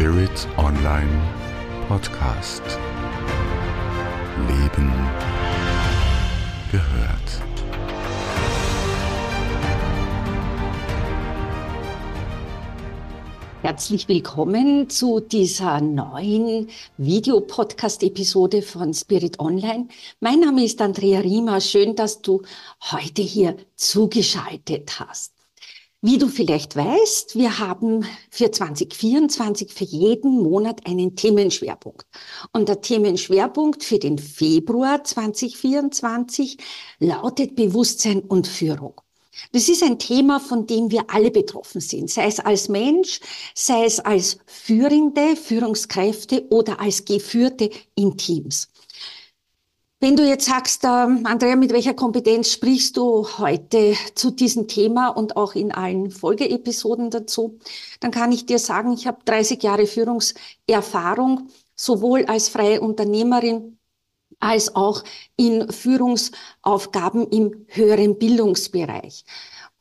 Spirit Online Podcast. Leben gehört. Herzlich willkommen zu dieser neuen Videopodcast-Episode von Spirit Online. Mein Name ist Andrea Riemer. Schön, dass du heute hier zugeschaltet hast. Wie du vielleicht weißt, wir haben für 2024 für jeden Monat einen Themenschwerpunkt. Und der Themenschwerpunkt für den Februar 2024 lautet Bewusstsein und Führung. Das ist ein Thema, von dem wir alle betroffen sind, sei es als Mensch, sei es als Führende, Führungskräfte oder als Geführte in Teams. Wenn du jetzt sagst, äh, Andrea, mit welcher Kompetenz sprichst du heute zu diesem Thema und auch in allen Folgeepisoden dazu, dann kann ich dir sagen, ich habe 30 Jahre Führungserfahrung, sowohl als freie Unternehmerin als auch in Führungsaufgaben im höheren Bildungsbereich.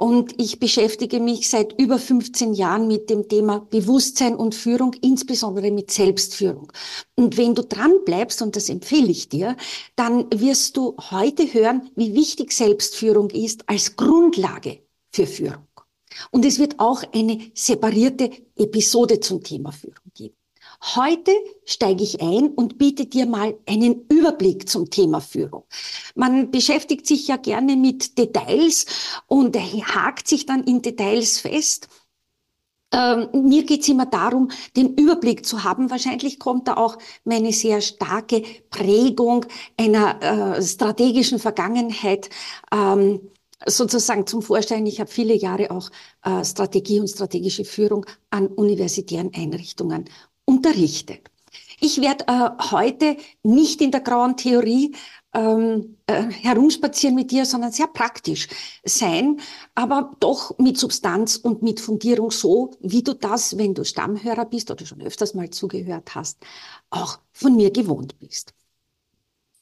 Und ich beschäftige mich seit über 15 Jahren mit dem Thema Bewusstsein und Führung, insbesondere mit Selbstführung. Und wenn du dran bleibst, und das empfehle ich dir, dann wirst du heute hören, wie wichtig Selbstführung ist als Grundlage für Führung. Und es wird auch eine separierte Episode zum Thema Führung geben. Heute steige ich ein und biete dir mal einen Überblick zum Thema Führung. Man beschäftigt sich ja gerne mit Details und hakt sich dann in Details fest. Ähm, mir geht's immer darum, den Überblick zu haben. Wahrscheinlich kommt da auch meine sehr starke Prägung einer äh, strategischen Vergangenheit ähm, sozusagen zum Vorstellen. Ich habe viele Jahre auch äh, Strategie und strategische Führung an universitären Einrichtungen unterrichtet. Ich werde äh, heute nicht in der grauen Theorie ähm, äh, herumspazieren mit dir, sondern sehr praktisch sein, aber doch mit Substanz und mit Fundierung so, wie du das, wenn du Stammhörer bist oder schon öfters mal zugehört hast, auch von mir gewohnt bist.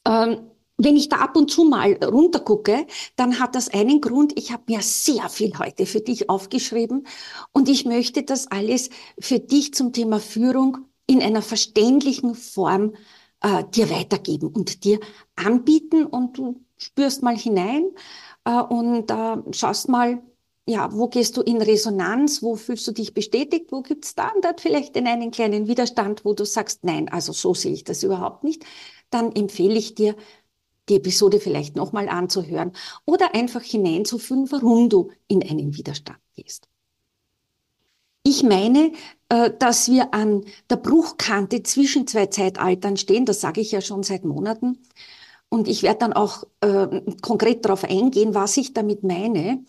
Ähm, wenn ich da ab und zu mal runtergucke, dann hat das einen Grund. Ich habe mir sehr viel heute für dich aufgeschrieben und ich möchte das alles für dich zum Thema Führung in einer verständlichen Form äh, dir weitergeben und dir anbieten. Und du spürst mal hinein äh, und äh, schaust mal, ja, wo gehst du in Resonanz, wo fühlst du dich bestätigt, wo gibt's da und dort vielleicht den einen kleinen Widerstand, wo du sagst, nein, also so sehe ich das überhaupt nicht, dann empfehle ich dir, die Episode vielleicht nochmal anzuhören oder einfach hineinzufühlen, warum du in einen Widerstand gehst. Ich meine, äh, dass wir an der Bruchkante zwischen zwei Zeitaltern stehen, das sage ich ja schon seit Monaten. Und ich werde dann auch äh, konkret darauf eingehen, was ich damit meine.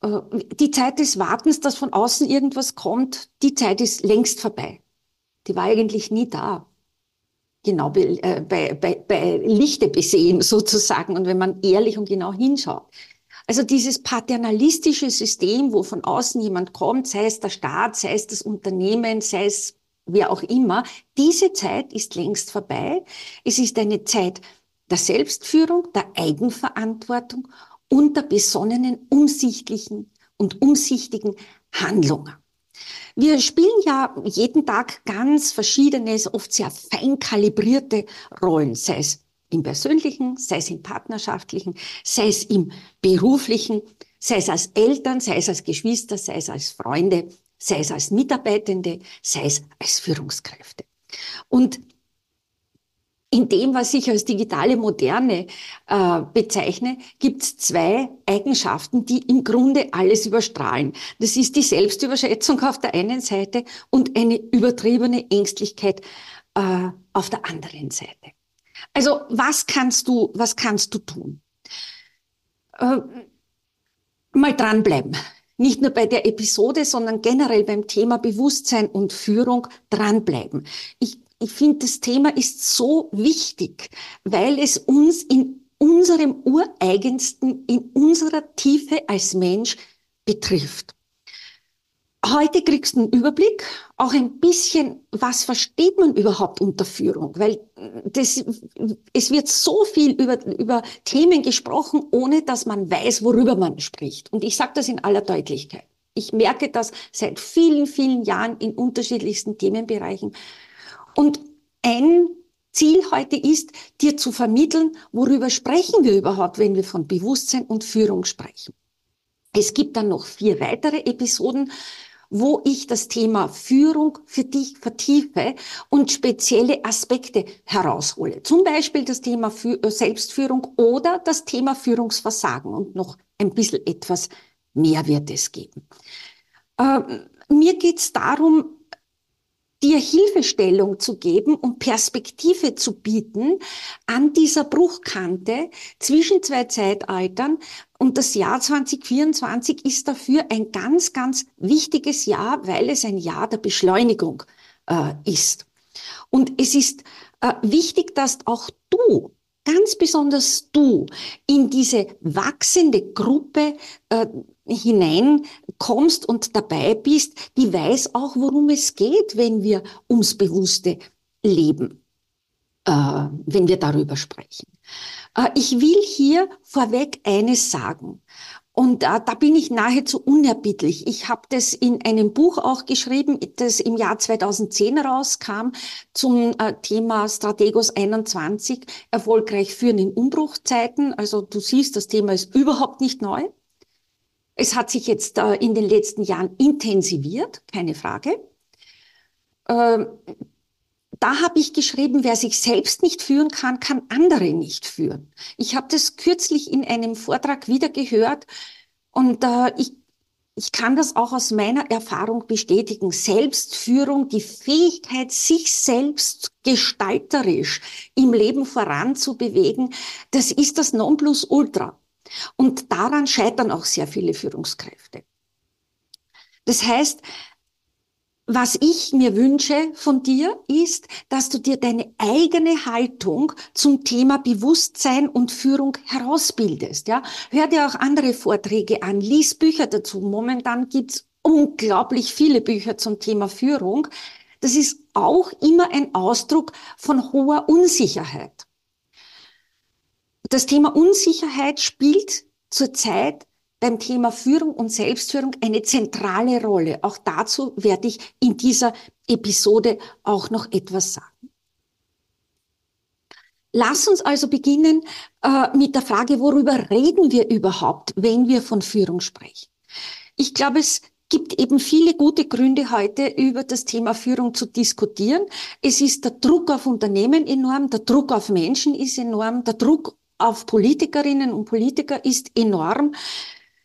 Äh, die Zeit des Wartens, dass von außen irgendwas kommt, die Zeit ist längst vorbei. Die war eigentlich nie da genau bei, äh, bei, bei, bei Lichte besehen sozusagen und wenn man ehrlich und genau hinschaut. Also dieses paternalistische System, wo von außen jemand kommt, sei es der Staat, sei es das Unternehmen, sei es wer auch immer, diese Zeit ist längst vorbei. Es ist eine Zeit der Selbstführung, der Eigenverantwortung und der besonnenen, umsichtlichen und umsichtigen Handlungen. Wir spielen ja jeden Tag ganz verschiedene, oft sehr fein kalibrierte Rollen, sei es im persönlichen, sei es im partnerschaftlichen, sei es im beruflichen, sei es als Eltern, sei es als Geschwister, sei es als Freunde, sei es als Mitarbeitende, sei es als Führungskräfte. Und in dem, was ich als digitale Moderne äh, bezeichne, gibt es zwei Eigenschaften, die im Grunde alles überstrahlen. Das ist die Selbstüberschätzung auf der einen Seite und eine übertriebene Ängstlichkeit äh, auf der anderen Seite. Also was kannst du, was kannst du tun? Äh, mal dranbleiben. Nicht nur bei der Episode, sondern generell beim Thema Bewusstsein und Führung dranbleiben. Ich ich finde, das Thema ist so wichtig, weil es uns in unserem ureigensten, in unserer Tiefe als Mensch betrifft. Heute kriegst du einen Überblick, auch ein bisschen, was versteht man überhaupt unter Führung, weil das, es wird so viel über, über Themen gesprochen, ohne dass man weiß, worüber man spricht. Und ich sage das in aller Deutlichkeit. Ich merke das seit vielen, vielen Jahren in unterschiedlichsten Themenbereichen. Und ein Ziel heute ist, dir zu vermitteln, worüber sprechen wir überhaupt, wenn wir von Bewusstsein und Führung sprechen. Es gibt dann noch vier weitere Episoden, wo ich das Thema Führung für dich vertiefe und spezielle Aspekte heraushole. Zum Beispiel das Thema äh, Selbstführung oder das Thema Führungsversagen und noch ein bisschen etwas mehr wird es geben. Ähm, mir geht es darum, dir Hilfestellung zu geben und Perspektive zu bieten an dieser Bruchkante zwischen zwei Zeitaltern. Und das Jahr 2024 ist dafür ein ganz, ganz wichtiges Jahr, weil es ein Jahr der Beschleunigung äh, ist. Und es ist äh, wichtig, dass auch du ganz besonders du in diese wachsende Gruppe äh, hineinkommst und dabei bist, die weiß auch, worum es geht, wenn wir ums bewusste Leben, äh, wenn wir darüber sprechen. Äh, ich will hier vorweg eines sagen. Und äh, da bin ich nahezu unerbittlich. Ich habe das in einem Buch auch geschrieben, das im Jahr 2010 rauskam, zum äh, Thema Strategos 21, erfolgreich führen in Umbruchzeiten. Also du siehst, das Thema ist überhaupt nicht neu. Es hat sich jetzt äh, in den letzten Jahren intensiviert, keine Frage. Ähm, da habe ich geschrieben, wer sich selbst nicht führen kann, kann andere nicht führen. Ich habe das kürzlich in einem Vortrag wieder gehört und äh, ich, ich kann das auch aus meiner Erfahrung bestätigen. Selbstführung, die Fähigkeit, sich selbst gestalterisch im Leben voranzubewegen, das ist das Nonplusultra. Und daran scheitern auch sehr viele Führungskräfte. Das heißt, was ich mir wünsche von dir ist, dass du dir deine eigene Haltung zum Thema Bewusstsein und Führung herausbildest. Ja? Hör dir auch andere Vorträge an, lies Bücher dazu. Momentan gibt's unglaublich viele Bücher zum Thema Führung. Das ist auch immer ein Ausdruck von hoher Unsicherheit. Das Thema Unsicherheit spielt zurzeit beim Thema Führung und Selbstführung eine zentrale Rolle. Auch dazu werde ich in dieser Episode auch noch etwas sagen. Lass uns also beginnen äh, mit der Frage, worüber reden wir überhaupt, wenn wir von Führung sprechen. Ich glaube, es gibt eben viele gute Gründe heute über das Thema Führung zu diskutieren. Es ist der Druck auf Unternehmen enorm, der Druck auf Menschen ist enorm, der Druck auf Politikerinnen und Politiker ist enorm.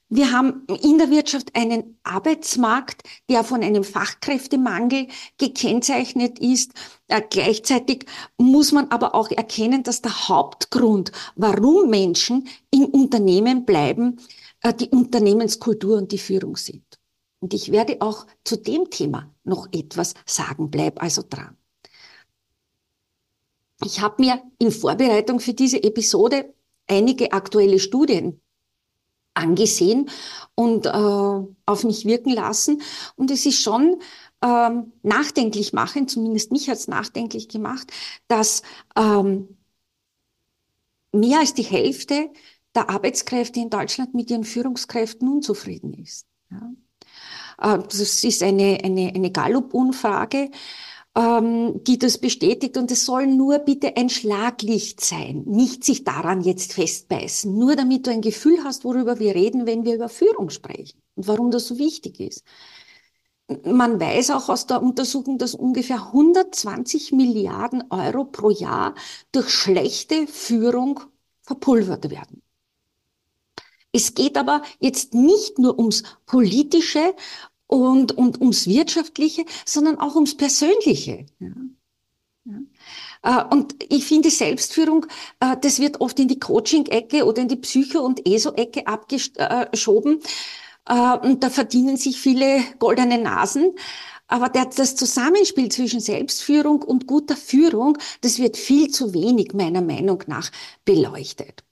Wir haben in der Wirtschaft einen Arbeitsmarkt, der von einem Fachkräftemangel gekennzeichnet ist. Äh, gleichzeitig muss man aber auch erkennen, dass der Hauptgrund, warum Menschen in Unternehmen bleiben, äh, die Unternehmenskultur und die Führung sind. Und ich werde auch zu dem Thema noch etwas sagen. Bleib also dran. Ich habe mir in Vorbereitung für diese Episode einige aktuelle Studien angesehen und äh, auf mich wirken lassen. Und es ist schon ähm, nachdenklich machen, zumindest mich hat es nachdenklich gemacht, dass ähm, mehr als die Hälfte der Arbeitskräfte in Deutschland mit ihren Führungskräften unzufrieden ist. Ja. Äh, das ist eine, eine, eine Gallup-Umfrage ähm, die das bestätigt. Und es soll nur bitte ein Schlaglicht sein, nicht sich daran jetzt festbeißen. Nur damit du ein Gefühl hast, worüber wir reden, wenn wir über Führung sprechen und warum das so wichtig ist. Man weiß auch aus der Untersuchung, dass ungefähr 120 Milliarden Euro pro Jahr durch schlechte Führung verpulvert werden. Es geht aber jetzt nicht nur ums Politische und, und ums Wirtschaftliche, sondern auch ums Persönliche. Ja. Ja. Äh, und ich finde Selbstführung, äh, das wird oft in die Coaching-Ecke oder in die Psycho- und ESO-Ecke abgeschoben. Äh, und da verdienen sich viele goldene Nasen. Aber das Zusammenspiel zwischen Selbstführung und guter Führung, das wird viel zu wenig meiner Meinung nach beleuchtet.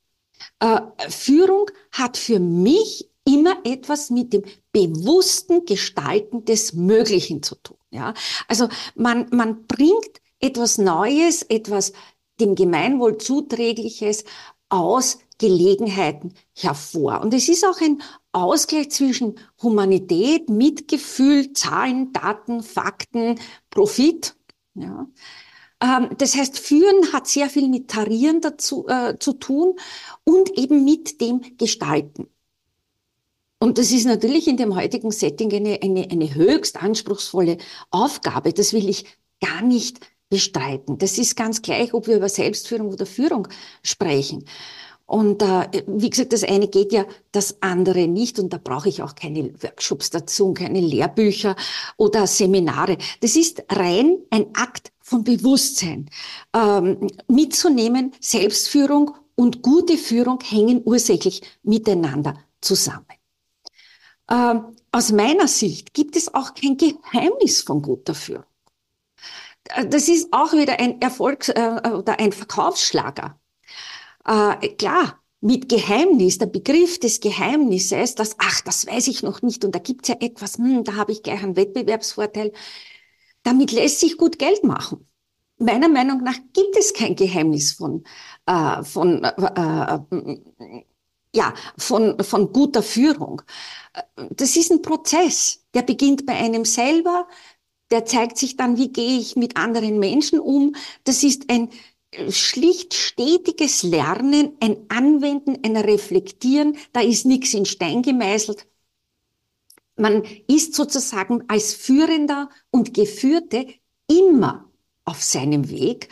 Führung hat für mich immer etwas mit dem bewussten Gestalten des Möglichen zu tun. Ja, also man, man bringt etwas Neues, etwas dem Gemeinwohl zuträgliches aus Gelegenheiten hervor. Und es ist auch ein Ausgleich zwischen Humanität, Mitgefühl, Zahlen, Daten, Fakten, Profit. Ja. Ähm, das heißt, Führen hat sehr viel mit Tarieren dazu, äh, zu tun und eben mit dem Gestalten. Und das ist natürlich in dem heutigen Setting eine, eine, eine höchst anspruchsvolle Aufgabe. Das will ich gar nicht bestreiten. Das ist ganz gleich, ob wir über Selbstführung oder Führung sprechen. Und äh, wie gesagt, das eine geht ja das andere nicht und da brauche ich auch keine Workshops dazu, keine Lehrbücher oder Seminare. Das ist rein ein Akt von Bewusstsein. Ähm, mitzunehmen, Selbstführung und gute Führung hängen ursächlich miteinander zusammen. Ähm, aus meiner Sicht gibt es auch kein Geheimnis von guter Führung. Äh, das ist auch wieder ein Erfolgs- äh, oder ein Verkaufsschlager. Äh, klar, mit Geheimnis, der Begriff des Geheimnisses, dass, ach, das weiß ich noch nicht und da gibt's ja etwas, hm, da habe ich gleich einen Wettbewerbsvorteil. Damit lässt sich gut Geld machen. Meiner Meinung nach gibt es kein Geheimnis von, äh, von, äh, ja, von, von guter Führung. Das ist ein Prozess, der beginnt bei einem selber, der zeigt sich dann, wie gehe ich mit anderen Menschen um. Das ist ein schlicht stetiges Lernen, ein Anwenden, ein Reflektieren, da ist nichts in Stein gemeißelt. Man ist sozusagen als Führender und Geführte immer auf seinem Weg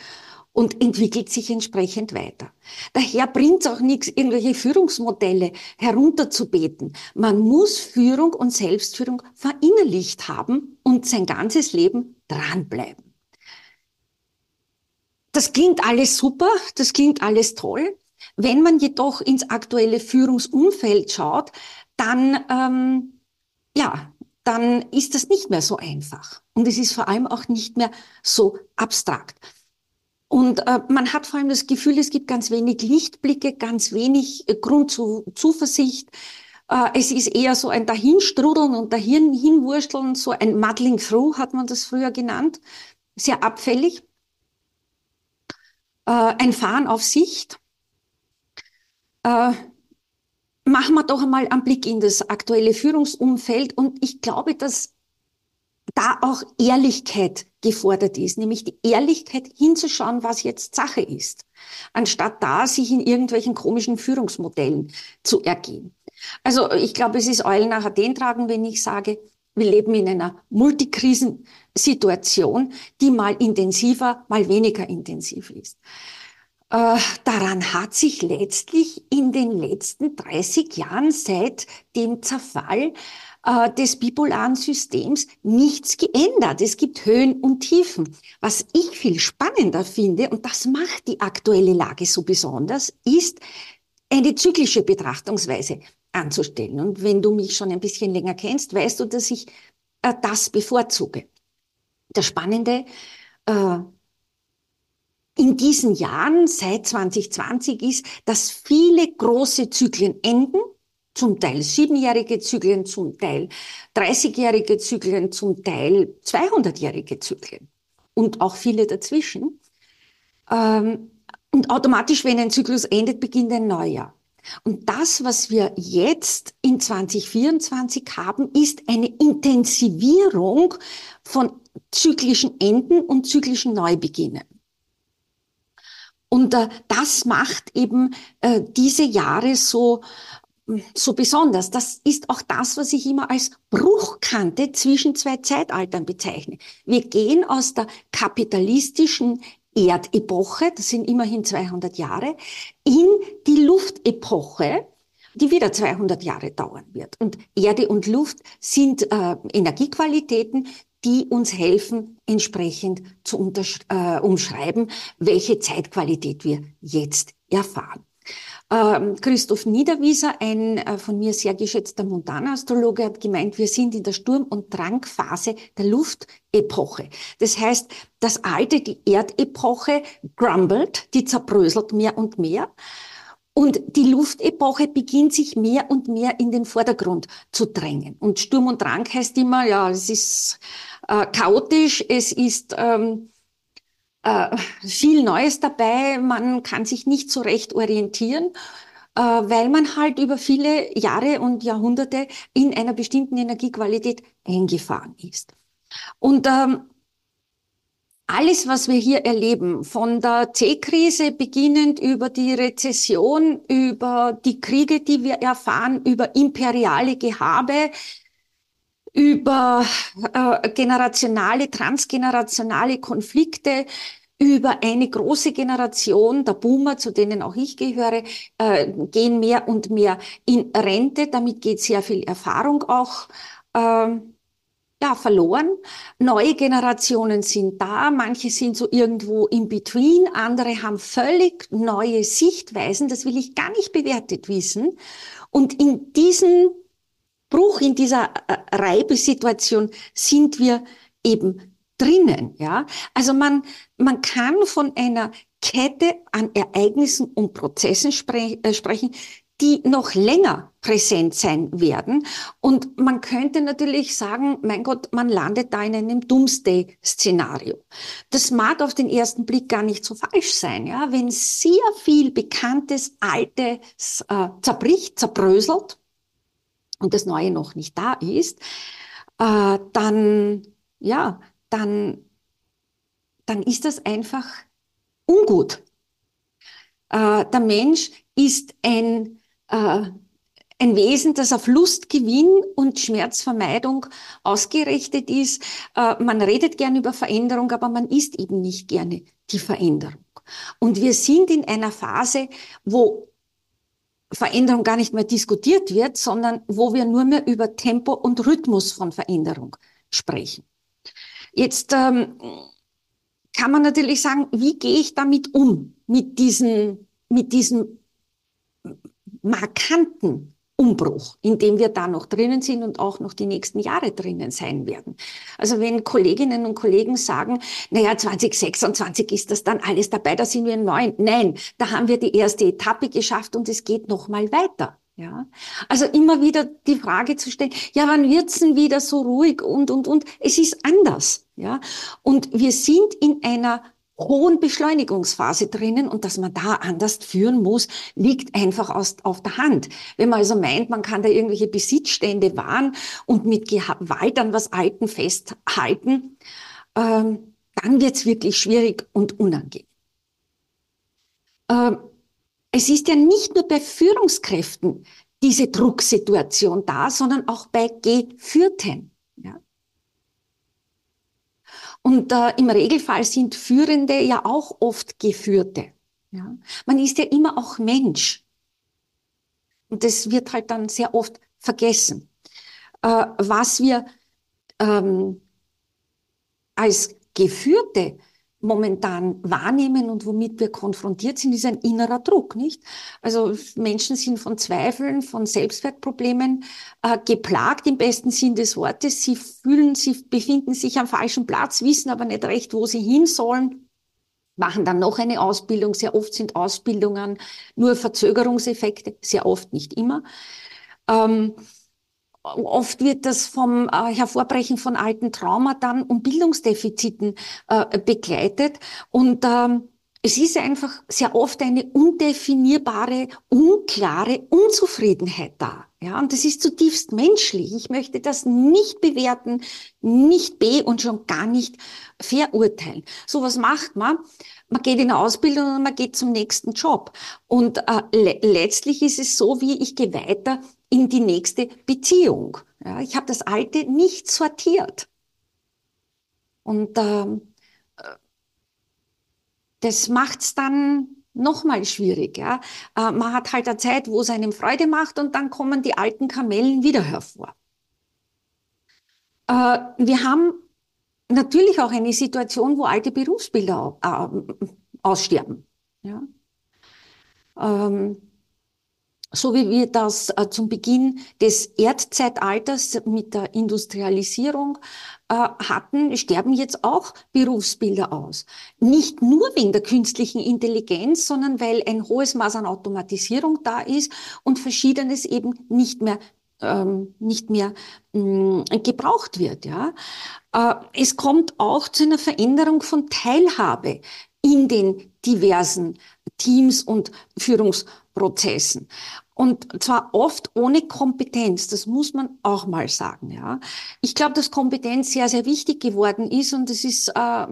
und entwickelt sich entsprechend weiter. Daher bringt es auch nichts, irgendwelche Führungsmodelle herunterzubeten. Man muss Führung und Selbstführung verinnerlicht haben und sein ganzes Leben dranbleiben. Das klingt alles super, das klingt alles toll. Wenn man jedoch ins aktuelle Führungsumfeld schaut, dann, ähm, ja, dann ist das nicht mehr so einfach. Und es ist vor allem auch nicht mehr so abstrakt. Und äh, man hat vor allem das Gefühl, es gibt ganz wenig Lichtblicke, ganz wenig äh, Grund zu Zuversicht. Äh, es ist eher so ein Dahinstrudeln und dahin hinwursteln, so ein Muddling Through hat man das früher genannt, sehr abfällig äh, ein Fahren auf Sicht. Äh, machen wir doch einmal einen Blick in das aktuelle Führungsumfeld und ich glaube, dass da auch Ehrlichkeit gefordert ist, nämlich die Ehrlichkeit hinzuschauen, was jetzt Sache ist, anstatt da sich in irgendwelchen komischen Führungsmodellen zu ergehen. Also ich glaube, es ist Eulen nach Athen tragen, wenn ich sage, wir leben in einer Multikrisensituation, die mal intensiver, mal weniger intensiv ist. Äh, daran hat sich letztlich in den letzten 30 Jahren seit dem Zerfall äh, des bipolaren Systems nichts geändert. Es gibt Höhen und Tiefen. Was ich viel spannender finde, und das macht die aktuelle Lage so besonders, ist eine zyklische Betrachtungsweise anzustellen. Und wenn du mich schon ein bisschen länger kennst, weißt du, dass ich äh, das bevorzuge. Das Spannende äh, in diesen Jahren seit 2020 ist, dass viele große Zyklen enden, zum Teil siebenjährige Zyklen, zum Teil 30-jährige Zyklen, zum Teil 200-jährige Zyklen und auch viele dazwischen. Ähm, und automatisch, wenn ein Zyklus endet, beginnt ein Neujahr. Und das, was wir jetzt in 2024 haben, ist eine Intensivierung von zyklischen Enden und zyklischen Neubeginnen. Und äh, das macht eben äh, diese Jahre so, so besonders. Das ist auch das, was ich immer als Bruchkante zwischen zwei Zeitaltern bezeichne. Wir gehen aus der kapitalistischen Erdepoche, das sind immerhin 200 Jahre, in die Luftepoche, die wieder 200 Jahre dauern wird. Und Erde und Luft sind äh, Energiequalitäten, die uns helfen, entsprechend zu äh, umschreiben, welche Zeitqualität wir jetzt erfahren. Ähm, Christoph Niederwieser, ein äh, von mir sehr geschätzter Montana-Astrologe, hat gemeint, wir sind in der Sturm- und Drangphase der Luftepoche. Das heißt, das alte, die Erdepoche grumbelt, die zerbröselt mehr und mehr. Und die Luftepoche beginnt sich mehr und mehr in den Vordergrund zu drängen. Und Sturm und Drang heißt immer, ja, es ist äh, chaotisch, es ist ähm, äh, viel Neues dabei, man kann sich nicht so recht orientieren. äh, weil man halt über viele Jahre und Jahrhunderte in einer bestimmten Energiequalität eingefahren ist. Und ähm, alles, was wir hier erleben, von der C-Krise beginnend über die Rezession, über die Kriege, die wir erfahren, über imperiale Gehabe, über äh, generationale, transgenerationale Konflikte, über eine große Generation der Boomer, zu denen auch ich gehöre, äh, gehen mehr und mehr in Rente. Damit geht sehr viel Erfahrung auch äh, ja, verloren. Neue Generationen sind da, manche sind so irgendwo in between, andere haben völlig neue Sichtweisen, das will ich gar nicht bewertet wissen. Und in diesem Bruch, in dieser äh, Reibesituation sind wir eben drinnen, ja. Also man, man kann von einer Kette an Ereignissen und Prozessen spre äh, sprechen, die noch länger präsent sein werden. Und man könnte natürlich sagen, mein Gott, man landet da in einem Doomsday-Szenario. Das mag auf den ersten Blick gar nicht so falsch sein, ja. Wenn sehr viel Bekanntes, Altes äh, zerbricht, zerbröselt und das Neue noch nicht da ist, äh, dann, ja, dann, dann ist das einfach ungut. Äh, der Mensch ist ein äh, ein Wesen, das auf Lustgewinn und Schmerzvermeidung ausgerichtet ist. Äh, man redet gern über Veränderung, aber man ist eben nicht gerne die Veränderung. Und wir sind in einer Phase, wo Veränderung gar nicht mehr diskutiert wird, sondern wo wir nur mehr über Tempo und Rhythmus von Veränderung sprechen. Jetzt ähm, kann man natürlich sagen, wie gehe ich damit um, mit diesen, mit diesen markanten Umbruch, in dem wir da noch drinnen sind und auch noch die nächsten Jahre drinnen sein werden. Also wenn Kolleginnen und Kollegen sagen, naja, 2026 ist das dann alles dabei, da sind wir neun. Nein, da haben wir die erste Etappe geschafft und es geht noch mal weiter. Ja, also immer wieder die Frage zu stellen, ja, wann wird's denn wieder so ruhig und, und, und. Es ist anders. Ja, und wir sind in einer hohen Beschleunigungsphase drinnen und dass man da anders führen muss, liegt einfach aus, auf der Hand. Wenn man also meint, man kann da irgendwelche Besitzstände wahren und mit Gewalt an was Alten festhalten, ähm, dann wird's wirklich schwierig und unangenehm. Ähm, es ist ja nicht nur bei Führungskräften diese Drucksituation da, sondern auch bei Geführten. Ja? Und äh, im Regelfall sind Führende ja auch oft Geführte. Ja? Man ist ja immer auch Mensch. Und das wird halt dann sehr oft vergessen. Äh, was wir ähm, als Geführte momentan wahrnehmen und womit wir konfrontiert sind, ist ein innerer Druck, nicht? Also Menschen sind von Zweifeln, von Selbstwertproblemen äh, geplagt im besten Sinn des Wortes. Sie fühlen, sie befinden sich am falschen Platz, wissen aber nicht recht, wo sie hin sollen, machen dann noch eine Ausbildung. Sehr oft sind Ausbildungen nur Verzögerungseffekte, sehr oft nicht immer. Ähm, Oft wird das vom äh, Hervorbrechen von alten Trauma dann und Bildungsdefiziten äh, begleitet. Und ähm, es ist einfach sehr oft eine undefinierbare, unklare Unzufriedenheit da. Ja, und das ist zutiefst menschlich. Ich möchte das nicht bewerten, nicht be und schon gar nicht verurteilen. So was macht man? Man geht in eine Ausbildung und man geht zum nächsten Job. Und äh, le letztlich ist es so, wie ich gehe weiter in die nächste Beziehung. Ja, ich habe das Alte nicht sortiert. Und ähm, das macht's dann nochmal schwierig. Ja? Äh, man hat halt eine Zeit, wo es einem Freude macht und dann kommen die alten Kamellen wieder hervor. Äh, wir haben natürlich auch eine Situation, wo alte Berufsbilder äh, aussterben. Ja? So wie wir das äh, zum Beginn des Erdzeitalters mit der Industrialisierung äh, hatten, sterben jetzt auch Berufsbilder aus. Nicht nur wegen der künstlichen Intelligenz, sondern weil ein hohes Maß an Automatisierung da ist und verschiedenes eben nicht mehr ähm, nicht mehr mh, mm, gebraucht wird. Ja, äh, es kommt auch zu einer Veränderung von Teilhabe in den diversen Teams und Führungsprozessen. Und zwar oft ohne Kompetenz, das muss man auch mal sagen. Ja. Ich glaube, dass Kompetenz sehr, sehr wichtig geworden ist und es ist, äh,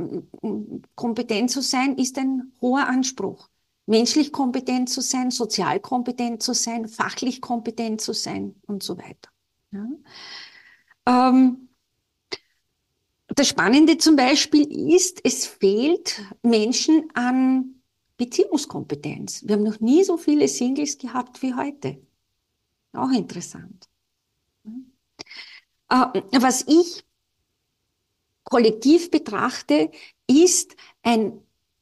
kompetent zu sein, ist ein hoher Anspruch. Menschlich kompetent zu sein, sozial kompetent zu sein, fachlich kompetent zu sein und so weiter. Ja. Ähm, das Spannende zum Beispiel ist, es fehlt Menschen an Beziehungskompetenz. Wir haben noch nie so viele Singles gehabt wie heute. Auch interessant. Äh, was ich kollektiv betrachte, ist ein,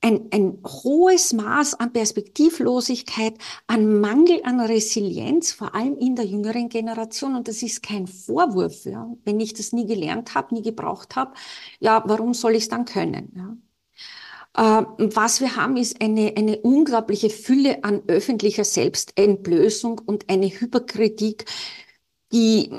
ein, ein hohes Maß an Perspektivlosigkeit, an Mangel an Resilienz, vor allem in der jüngeren Generation. Und das ist kein Vorwurf. Ja. Wenn ich das nie gelernt habe, nie gebraucht habe, ja, warum soll ich es dann können? Ja. Äh, was wir haben, ist eine, eine unglaubliche Fülle an öffentlicher Selbstentblößung und eine Hyperkritik, die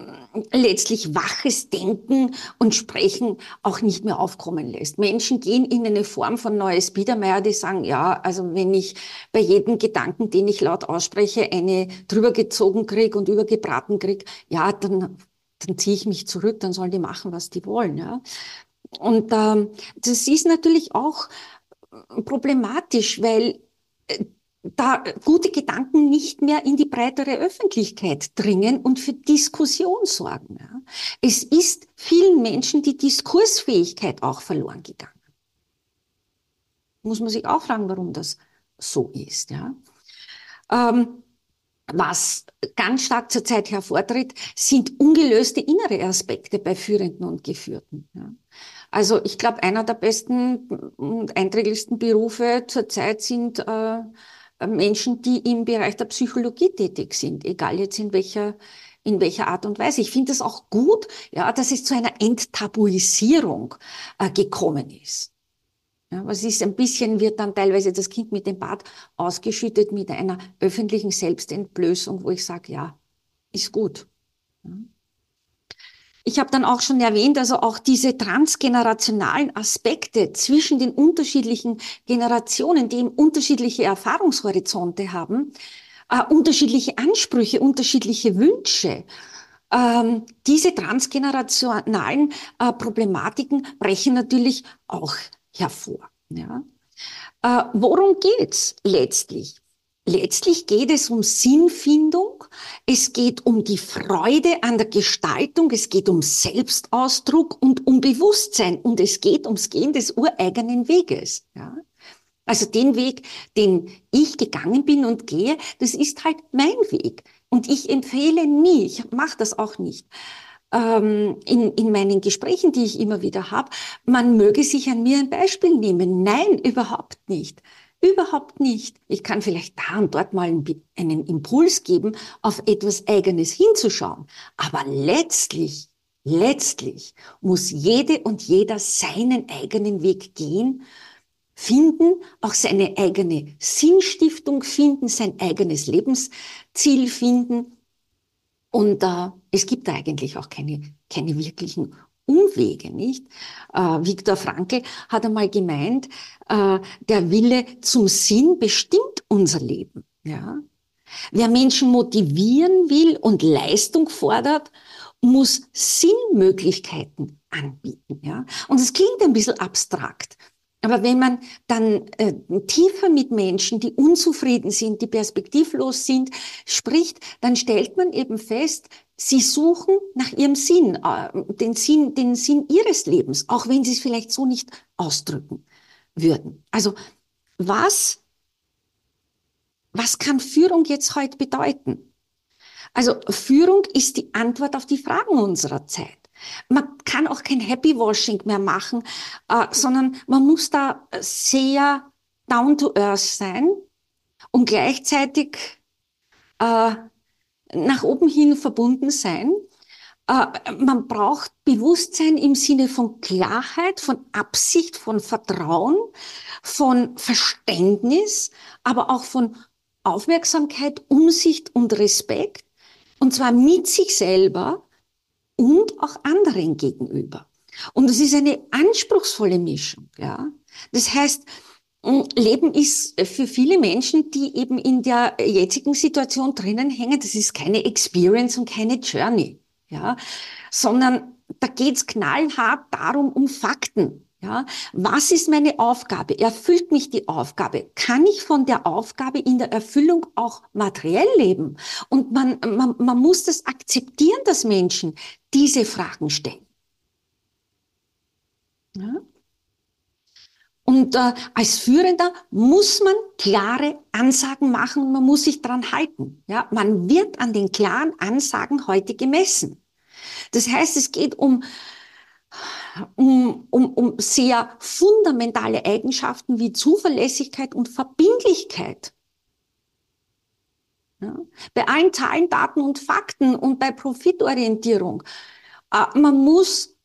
letztlich waches Denken und Sprechen auch nicht mehr aufkommen lässt. Menschen gehen in eine Form von neues Biedermeier, die sagen, ja, also wenn ich bei jedem Gedanken, den ich laut ausspreche, eine drüber gezogen krieg und übergebraten krieg, ja, dann, dann ziehe ich mich zurück, dann sollen die machen, was die wollen. Ja. Und ähm, das ist natürlich auch problematisch, weil äh, da gute Gedanken nicht mehr in die breitere Öffentlichkeit dringen und für Diskussion sorgen. Ja. Es ist vielen Menschen die Diskursfähigkeit auch verloren gegangen. Muss man sich auch fragen, warum das so ist. Ja. Ähm, was ganz stark zurzeit hervortritt, sind ungelöste innere Aspekte bei Führenden und Geführten. Ja. Also ich glaube, einer der besten und einträglichsten Berufe zurzeit sind äh, Menschen, die im Bereich der Psychologie tätig sind, egal jetzt in welcher in welcher Art und Weise. Ich finde es auch gut, ja, dass es zu einer Enttabuisierung äh, gekommen ist. Ja, was ist ein bisschen, wird dann teilweise das Kind mit dem Bad ausgeschüttet mit einer öffentlichen Selbstentblößung, wo ich sage, ja, ist gut. Ja. Ich habe dann auch schon erwähnt, also auch diese transgenerationalen Aspekte zwischen den unterschiedlichen Generationen, die eben unterschiedliche Erfahrungshorizonte haben, äh, unterschiedliche Ansprüche, unterschiedliche Wünsche. Ähm, diese transgenerationalen äh, Problematiken brechen natürlich auch hervor. Ja? Äh, worum geht's letztlich? Letztlich geht es um Sinnfindung, es geht um die Freude an der Gestaltung, es geht um Selbstausdruck und um Bewusstsein und es geht ums Gehen des ureigenen Weges. Ja? Also den Weg, den ich gegangen bin und gehe, das ist halt mein Weg. Und ich empfehle nie, ich mache das auch nicht, ähm, in, in meinen Gesprächen, die ich immer wieder habe, man möge sich an mir ein Beispiel nehmen. Nein, überhaupt nicht. Überhaupt nicht. Ich kann vielleicht da und dort mal einen Impuls geben, auf etwas Eigenes hinzuschauen. Aber letztlich, letztlich muss jede und jeder seinen eigenen Weg gehen, finden, auch seine eigene Sinnstiftung finden, sein eigenes Lebensziel finden. Und äh, es gibt da eigentlich auch keine, keine wirklichen Umwege, nicht? Äh, Viktor Frankl hat einmal gemeint, äh, der Wille zum Sinn bestimmt unser Leben. Ja? Wer Menschen motivieren will und Leistung fordert, muss Sinnmöglichkeiten anbieten. Ja? Und es klingt ein bisschen abstrakt. Aber wenn man dann äh, tiefer mit Menschen, die unzufrieden sind, die perspektivlos sind, spricht, dann stellt man eben fest, sie suchen nach ihrem Sinn, äh, den Sinn, den Sinn ihres Lebens, auch wenn sie es vielleicht so nicht ausdrücken würden. Also was, was kann Führung jetzt heute bedeuten? Also Führung ist die Antwort auf die Fragen unserer Zeit. Man kann auch kein Happy Washing mehr machen, äh, sondern man muss da sehr down to earth sein und gleichzeitig äh, nach oben hin verbunden sein. Äh, man braucht Bewusstsein im Sinne von Klarheit, von Absicht, von Vertrauen, von Verständnis, aber auch von Aufmerksamkeit, Umsicht und Respekt. Und zwar mit sich selber und auch anderen gegenüber. Und es ist eine anspruchsvolle Mischung, ja. Das heißt, Leben ist für viele Menschen, die eben in der jetzigen Situation drinnen hängen, das ist keine Experience und keine Journey, ja, sondern da geht's knallhart darum, um Fakten. Ja, was ist meine Aufgabe? Erfüllt mich die Aufgabe? Kann ich von der Aufgabe in der Erfüllung auch materiell leben? Und man, man, man muss das akzeptieren, dass Menschen diese Fragen stellen. Ja? Und äh, als Führender muss man klare Ansagen machen und man muss sich dran halten. Ja, man wird an den klaren Ansagen heute gemessen. Das heißt, es geht um, um, um, um sehr fundamentale Eigenschaften wie Zuverlässigkeit und Verbindlichkeit. Ja, bei allen Zahlen, Daten und Fakten und bei Profitorientierung. Äh, man muss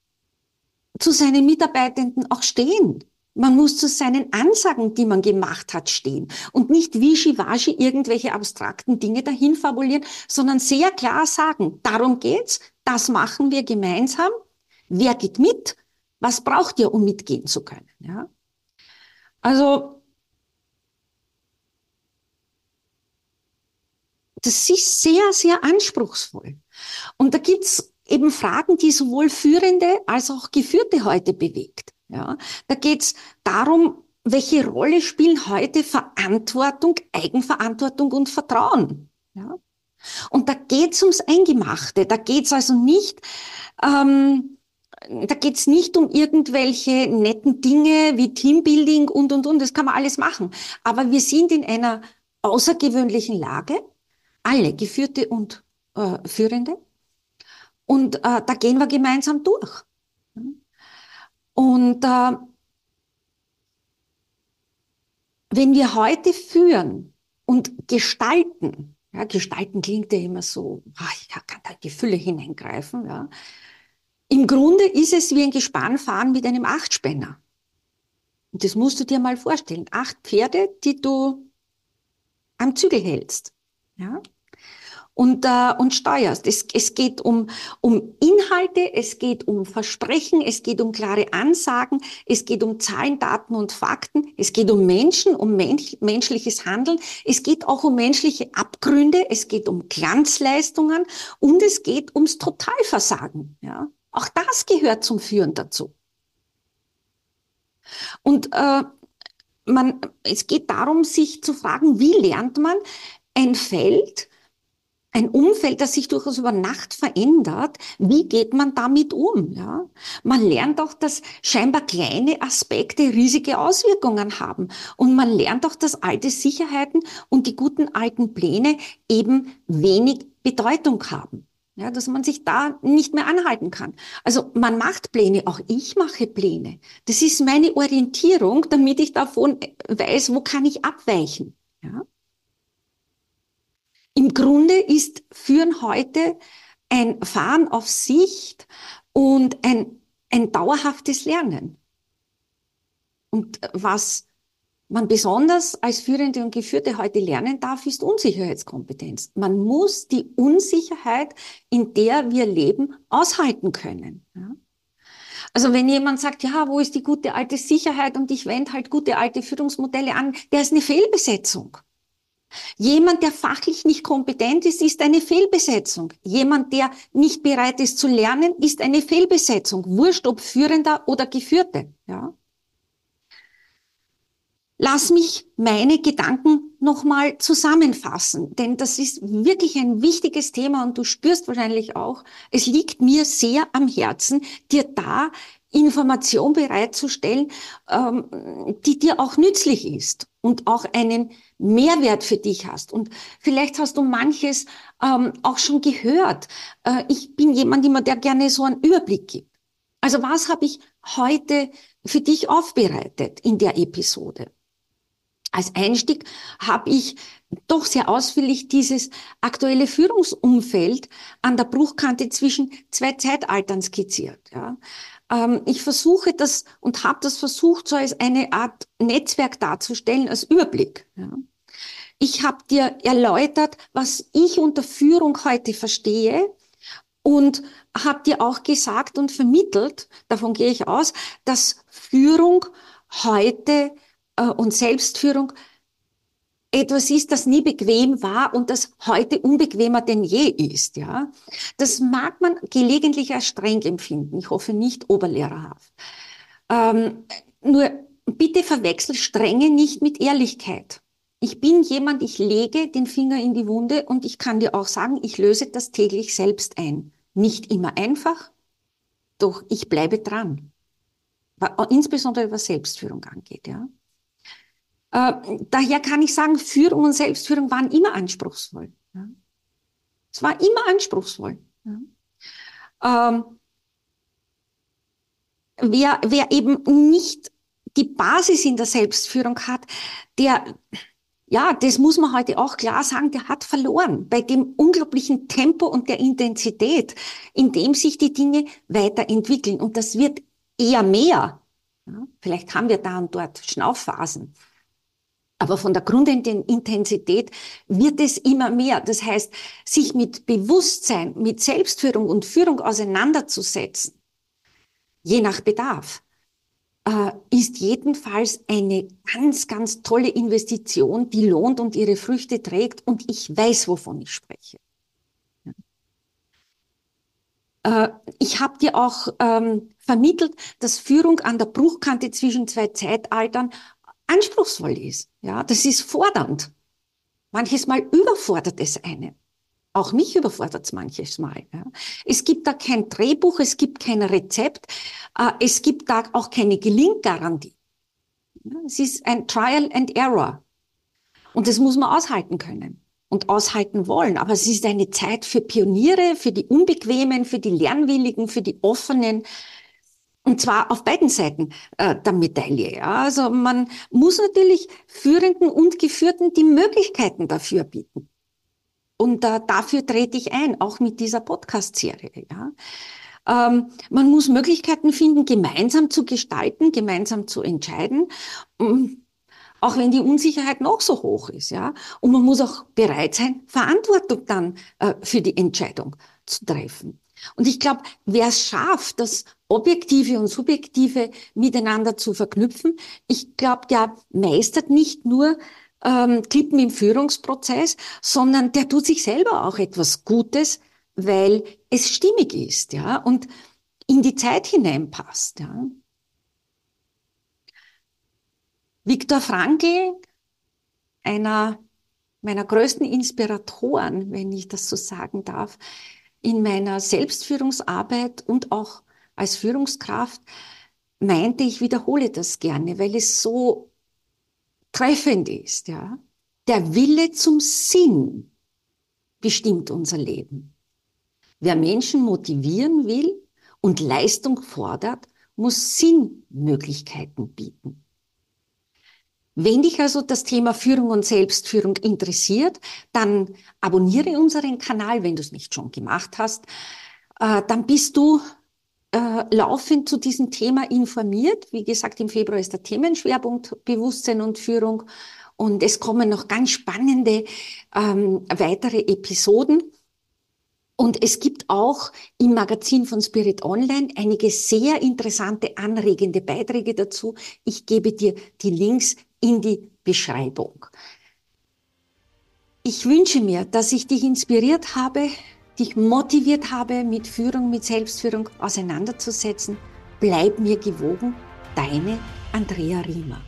zu seinen Mitarbeitenden auch stehen. Man muss zu seinen Ansagen, die man gemacht hat, stehen und nicht wischiwaschi irgendwelche abstrakten Dinge dahin fabulieren, sondern sehr klar sagen, darum geht's, das machen wir gemeinsam. Wer geht mit? Was braucht ihr, um mitgehen zu können? Ja? Also, das ist sehr, sehr anspruchsvoll. Und da gibt's eben Fragen, die sowohl Führende als auch Geführte heute bewegt. Ja, da geht's darum, welche Rolle spielen heute Verantwortung, Eigenverantwortung und Vertrauen. Ja? Und da geht's ums Eingemachte. Da geht's also nicht, ähm, da geht's nicht um irgendwelche netten Dinge wie Teambuilding und und und. Das kann man alles machen. Aber wir sind in einer außergewöhnlichen Lage, alle Geführte und äh, Führende. Und äh, da gehen wir gemeinsam durch. Und äh, wenn wir heute führen und gestalten, ja, gestalten klingt ja immer so, ach, ich kann da die Fülle hineingreifen, ja. Im Grunde ist es wie ein Gespannfahren mit einem Achtspänner. Und das musst du dir mal vorstellen. Acht Pferde, die du am Zügel hältst. Ja? Und, äh, und steuerst. Es, es geht um, um Inhalte, es geht um Versprechen, es geht um klare Ansagen, es geht um Zahlen, Daten und Fakten, es geht um Menschen, um mensch, menschliches Handeln, es geht auch um menschliche Abgründe, es geht um Glanzleistungen und es geht ums Totalversagen. Ja? Auch das gehört zum Führen dazu. Und äh, man, es geht darum, sich zu fragen, wie lernt man ein Feld, ein Umfeld, das sich durchaus über Nacht verändert. Wie geht man damit um? Ja? Man lernt auch, dass scheinbar kleine Aspekte riesige Auswirkungen haben. Und man lernt auch, dass alte Sicherheiten und die guten alten Pläne eben wenig Bedeutung haben. Ja, dass man sich da nicht mehr anhalten kann. Also man macht Pläne, auch ich mache Pläne. Das ist meine Orientierung, damit ich davon weiß, wo kann ich abweichen. Ja? Im Grunde ist Führen heute ein Fahren auf Sicht und ein, ein dauerhaftes Lernen. Und was man besonders als Führende und Geführte heute lernen darf, ist Unsicherheitskompetenz. Man muss die Unsicherheit, in der wir leben, aushalten können. Also wenn jemand sagt, ja, wo ist die gute alte Sicherheit und ich wende halt gute alte Führungsmodelle an, der ist eine Fehlbesetzung. Jemand, der fachlich nicht kompetent ist, ist eine Fehlbesetzung. Jemand, der nicht bereit ist zu lernen, ist eine Fehlbesetzung. Wurscht, ob Führender oder Geführte. Ja? Lass mich meine Gedanken nochmal zusammenfassen, denn das ist wirklich ein wichtiges Thema und du spürst wahrscheinlich auch, es liegt mir sehr am Herzen, dir da Information bereitzustellen, ähm, die dir auch nützlich ist und auch einen Mehrwert für dich hast. Und vielleicht hast du manches ähm, auch schon gehört. Äh, ich bin jemand immer, der gerne so einen Überblick gibt. Also was habe ich heute für dich aufbereitet in der Episode? Als Einstieg habe ich doch sehr ausführlich dieses aktuelle Führungsumfeld an der Bruchkante zwischen zwei Zeitaltern skizziert. Ja. Ähm, ich versuche das und habe das versucht, so als eine Art Netzwerk darzustellen, als Überblick. Ja. Ich habe dir erläutert, was ich unter Führung heute verstehe und habe dir auch gesagt und vermittelt, davon gehe ich aus, dass Führung heute äh, und Selbstführung etwas ist, das nie bequem war und das heute unbequemer denn je ist, ja. Das mag man gelegentlich als streng empfinden. Ich hoffe nicht oberlehrerhaft. Ähm, nur bitte verwechsel Strenge nicht mit Ehrlichkeit. Ich bin jemand, ich lege den Finger in die Wunde und ich kann dir auch sagen, ich löse das täglich selbst ein. Nicht immer einfach, doch ich bleibe dran. Insbesondere was Selbstführung angeht, ja. Äh, daher kann ich sagen, Führung und Selbstführung waren immer anspruchsvoll. Ja. Es war immer anspruchsvoll. Ja. Ähm, wer, wer eben nicht die Basis in der Selbstführung hat, der, ja, das muss man heute auch klar sagen, der hat verloren bei dem unglaublichen Tempo und der Intensität, in dem sich die Dinge weiterentwickeln. Und das wird eher mehr. Ja, vielleicht haben wir da und dort Schnaufphasen. Aber von der Grundintensität wird es immer mehr. Das heißt, sich mit Bewusstsein, mit Selbstführung und Führung auseinanderzusetzen, je nach Bedarf, äh, ist jedenfalls eine ganz, ganz tolle Investition, die lohnt und ihre Früchte trägt. Und ich weiß, wovon ich spreche. Äh, ich habe dir auch ähm, vermittelt, dass Führung an der Bruchkante zwischen zwei Zeitaltern anspruchsvoll ist. Ja, das ist fordernd. Manches Mal überfordert es einen. Auch mich überfordert es manches Mal. Ja. Es gibt da kein Drehbuch, es gibt kein Rezept, äh, es gibt da auch keine Gelinggarantie. Ja, es ist ein Trial and Error. Und das muss man aushalten können und aushalten wollen. Aber es ist eine Zeit für Pioniere, für die Unbequemen, für die Lernwilligen, für die Offenen, und zwar auf beiden Seiten äh, der Medaille. Ja. Also man muss natürlich Führenden und Geführten die Möglichkeiten dafür bieten. Und äh, dafür trete ich ein, auch mit dieser Podcast-Serie. Ja. Ähm, man muss Möglichkeiten finden, gemeinsam zu gestalten, gemeinsam zu entscheiden, um, auch wenn die Unsicherheit noch so hoch ist. Ja. Und man muss auch bereit sein, Verantwortung dann äh, für die Entscheidung zu treffen. Und ich glaube, wer es schafft, das Objektive und Subjektive miteinander zu verknüpfen, ich glaube, der meistert nicht nur ähm, Klippen im Führungsprozess, sondern der tut sich selber auch etwas Gutes, weil es stimmig ist, ja, und in die Zeit hineinpasst, ja. Viktor Frankl, einer meiner größten Inspiratoren, wenn ich das so sagen darf, in meiner Selbstführungsarbeit und auch als Führungskraft meinte, ich wiederhole das gerne, weil es so treffend ist, ja. Der Wille zum Sinn bestimmt unser Leben. Wer Menschen motivieren will und Leistung fordert, muss Sinnmöglichkeiten bieten. Wenn dich also das Thema Führung und Selbstführung interessiert, dann abonniere unseren Kanal, wenn du es nicht schon gemacht hast. Äh, dann bist du äh, laufend zu diesem Thema informiert. Wie gesagt, im Februar ist der Themenschwerpunkt Bewusstsein und Führung. Und es kommen noch ganz spannende ähm, weitere Episoden. Und es gibt auch im Magazin von Spirit Online einige sehr interessante, anregende Beiträge dazu. Ich gebe dir die Links in die Beschreibung. Ich wünsche mir, dass ich dich inspiriert habe, dich motiviert habe, mit Führung, mit Selbstführung auseinanderzusetzen. Bleib mir gewogen, deine Andrea Riemer.